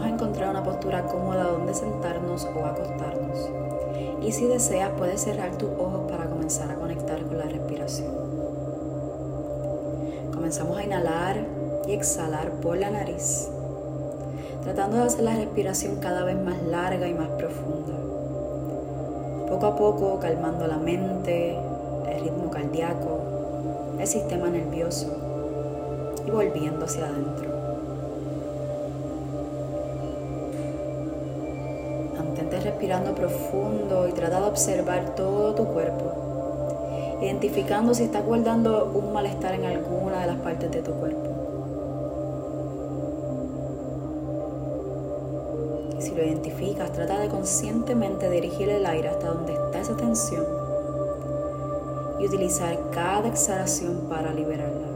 Vamos a encontrar una postura cómoda donde sentarnos o acostarnos. Y si deseas, puedes cerrar tus ojos para comenzar a conectar con la respiración. Comenzamos a inhalar y exhalar por la nariz, tratando de hacer la respiración cada vez más larga y más profunda. Poco a poco calmando la mente, el ritmo cardíaco, el sistema nervioso y volviendo hacia adentro. Respirando profundo y trata de observar todo tu cuerpo, identificando si estás guardando un malestar en alguna de las partes de tu cuerpo. Y si lo identificas, trata de conscientemente dirigir el aire hasta donde está esa tensión y utilizar cada exhalación para liberarla,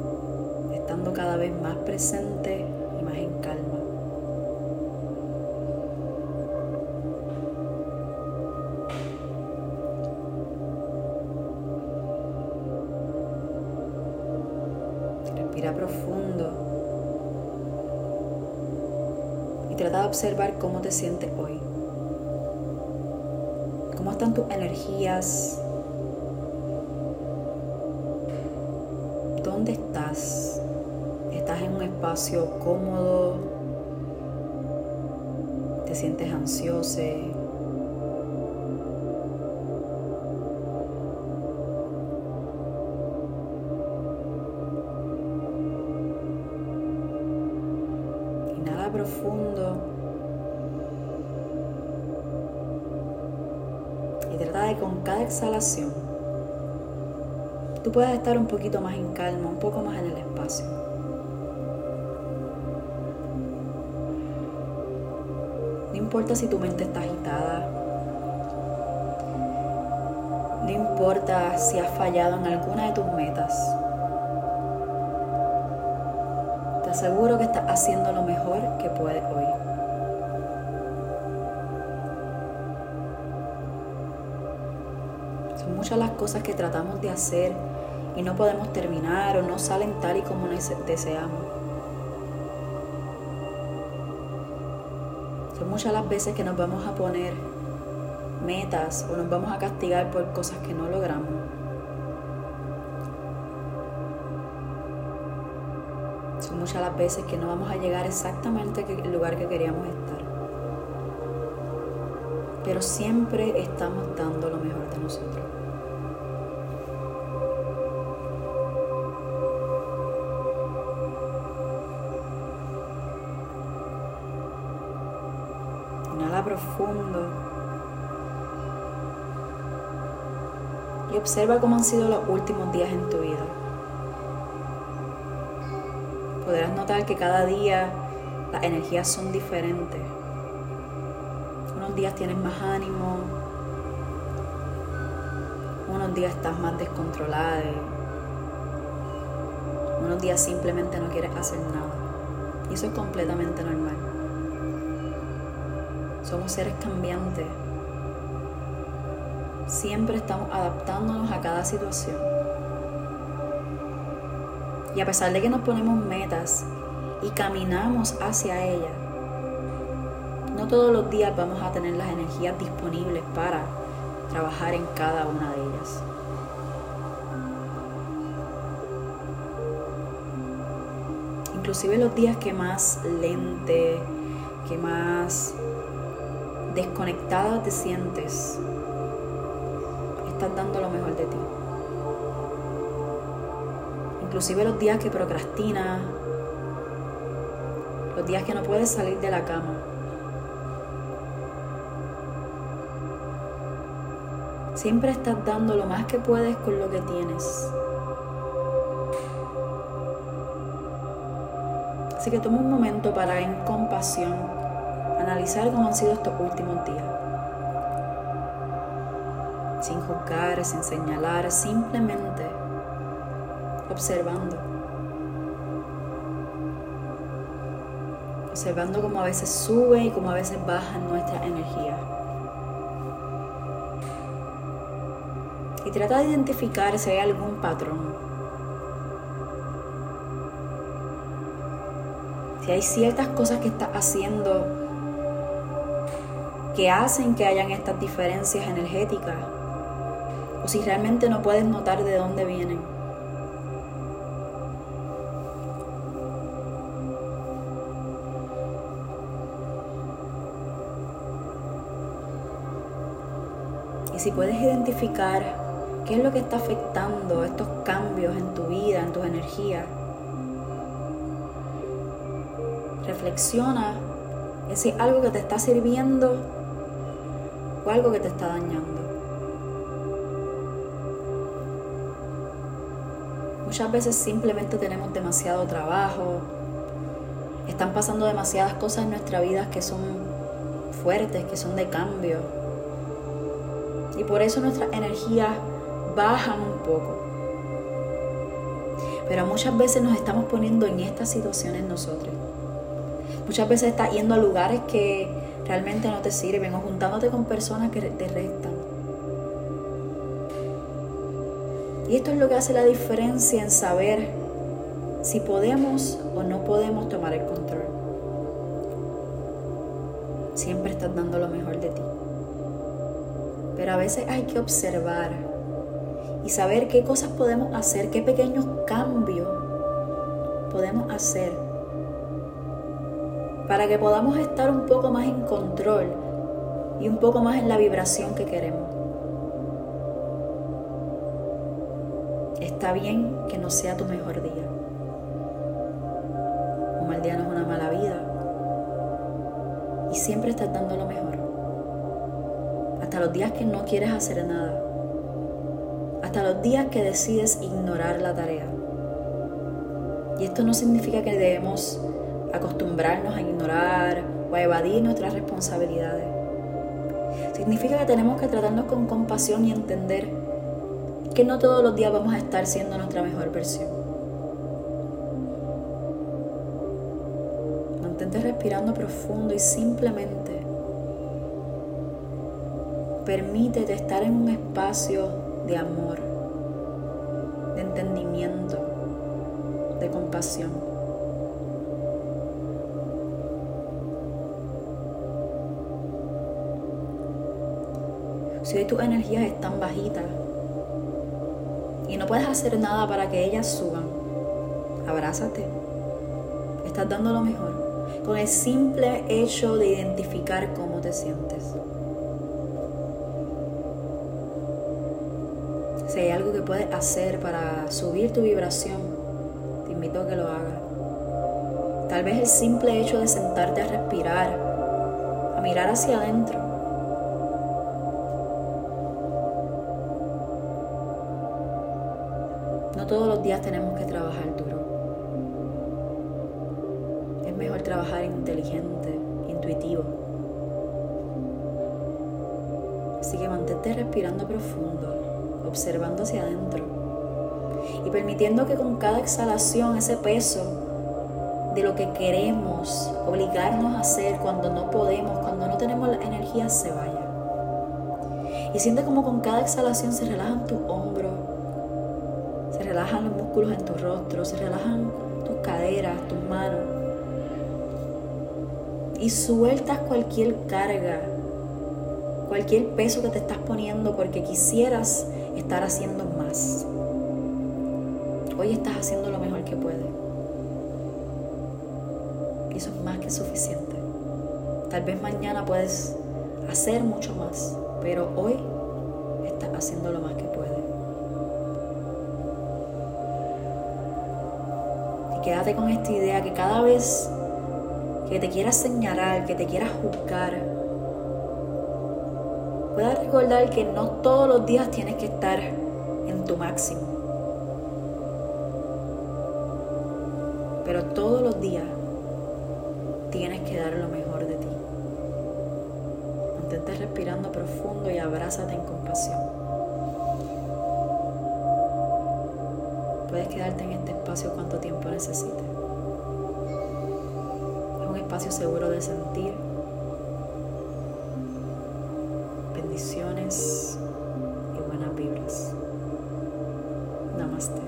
estando cada vez más presente y más en calma. Observar cómo te sientes hoy. ¿Cómo están tus energías? ¿Dónde estás? ¿Estás en un espacio cómodo? ¿Te sientes ansioso? Profundo. Y trata de con cada exhalación tú puedas estar un poquito más en calma, un poco más en el espacio. No importa si tu mente está agitada, no importa si has fallado en alguna de tus metas. Te aseguro que estás haciendo lo mejor que puedes hoy. Muchas las cosas que tratamos de hacer y no podemos terminar o no salen tal y como deseamos. Son muchas las veces que nos vamos a poner metas o nos vamos a castigar por cosas que no logramos. Son muchas las veces que no vamos a llegar exactamente al lugar que queríamos estar. Pero siempre estamos dando lo mejor de nosotros. Y observa cómo han sido los últimos días en tu vida. Podrás notar que cada día las energías son diferentes. Unos días tienes más ánimo, unos días estás más descontrolado, unos días simplemente no quieres hacer nada. Y eso es completamente normal. Somos seres cambiantes. Siempre estamos adaptándonos a cada situación. Y a pesar de que nos ponemos metas y caminamos hacia ellas, no todos los días vamos a tener las energías disponibles para trabajar en cada una de ellas. Inclusive los días que más lente, que más desconectada te sientes, estás dando lo mejor de ti. Inclusive los días que procrastinas, los días que no puedes salir de la cama. Siempre estás dando lo más que puedes con lo que tienes. Así que toma un momento para en compasión analizar cómo han sido estos últimos días. Sin juzgar, sin señalar, simplemente observando. Observando cómo a veces sube y cómo a veces baja nuestra energía. Y trata de identificar si hay algún patrón. Si hay ciertas cosas que estás haciendo que hacen que hayan estas diferencias energéticas, o si realmente no puedes notar de dónde vienen. Y si puedes identificar qué es lo que está afectando estos cambios en tu vida, en tus energías, reflexiona si es algo que te está sirviendo o algo que te está dañando. Muchas veces simplemente tenemos demasiado trabajo, están pasando demasiadas cosas en nuestra vida que son fuertes, que son de cambio. Y por eso nuestras energías bajan un poco. Pero muchas veces nos estamos poniendo en estas situaciones nosotros. Muchas veces estás yendo a lugares que realmente no te sirven o juntándote con personas que te restan. Y esto es lo que hace la diferencia en saber si podemos o no podemos tomar el control. Siempre estás dando lo mejor de ti. Pero a veces hay que observar y saber qué cosas podemos hacer, qué pequeños cambios podemos hacer para que podamos estar un poco más en control y un poco más en la vibración que queremos. Está bien que no sea tu mejor día. Un mal día no es una mala vida. Y siempre estás dando lo mejor. Hasta los días que no quieres hacer nada. Hasta los días que decides ignorar la tarea. Y esto no significa que debemos acostumbrarnos a ignorar o a evadir nuestras responsabilidades. Significa que tenemos que tratarnos con compasión y entender que no todos los días vamos a estar siendo nuestra mejor versión. Mantente respirando profundo y simplemente permítete estar en un espacio de amor, de entendimiento, de compasión. Si hoy tus energías están bajitas y no puedes hacer nada para que ellas suban, abrázate. Estás dando lo mejor con el simple hecho de identificar cómo te sientes. Si hay algo que puedes hacer para subir tu vibración, te invito a que lo hagas. Tal vez el simple hecho de sentarte a respirar, a mirar hacia adentro, todos los días tenemos que trabajar duro. Es mejor trabajar inteligente, intuitivo. Así que mantente respirando profundo, observando hacia adentro y permitiendo que con cada exhalación ese peso de lo que queremos obligarnos a hacer cuando no podemos, cuando no tenemos la energía, se vaya. Y siente como con cada exhalación se relajan tus hombros, relajan los músculos en tu rostro, se relajan tus caderas, tus manos. Y sueltas cualquier carga, cualquier peso que te estás poniendo porque quisieras estar haciendo más. Hoy estás haciendo lo mejor que puedes. Y eso es más que suficiente. Tal vez mañana puedes hacer mucho más, pero hoy estás haciendo lo más que puedes. Quédate con esta idea que cada vez que te quieras señalar, que te quieras juzgar, puedas recordar que no todos los días tienes que estar en tu máximo. Pero todos los días tienes que dar lo mejor de ti. Mantente respirando profundo y abrázate en compasión. puedes quedarte en este espacio cuanto tiempo necesites. Es un espacio seguro de sentir. Bendiciones y buenas vibras. Namaste.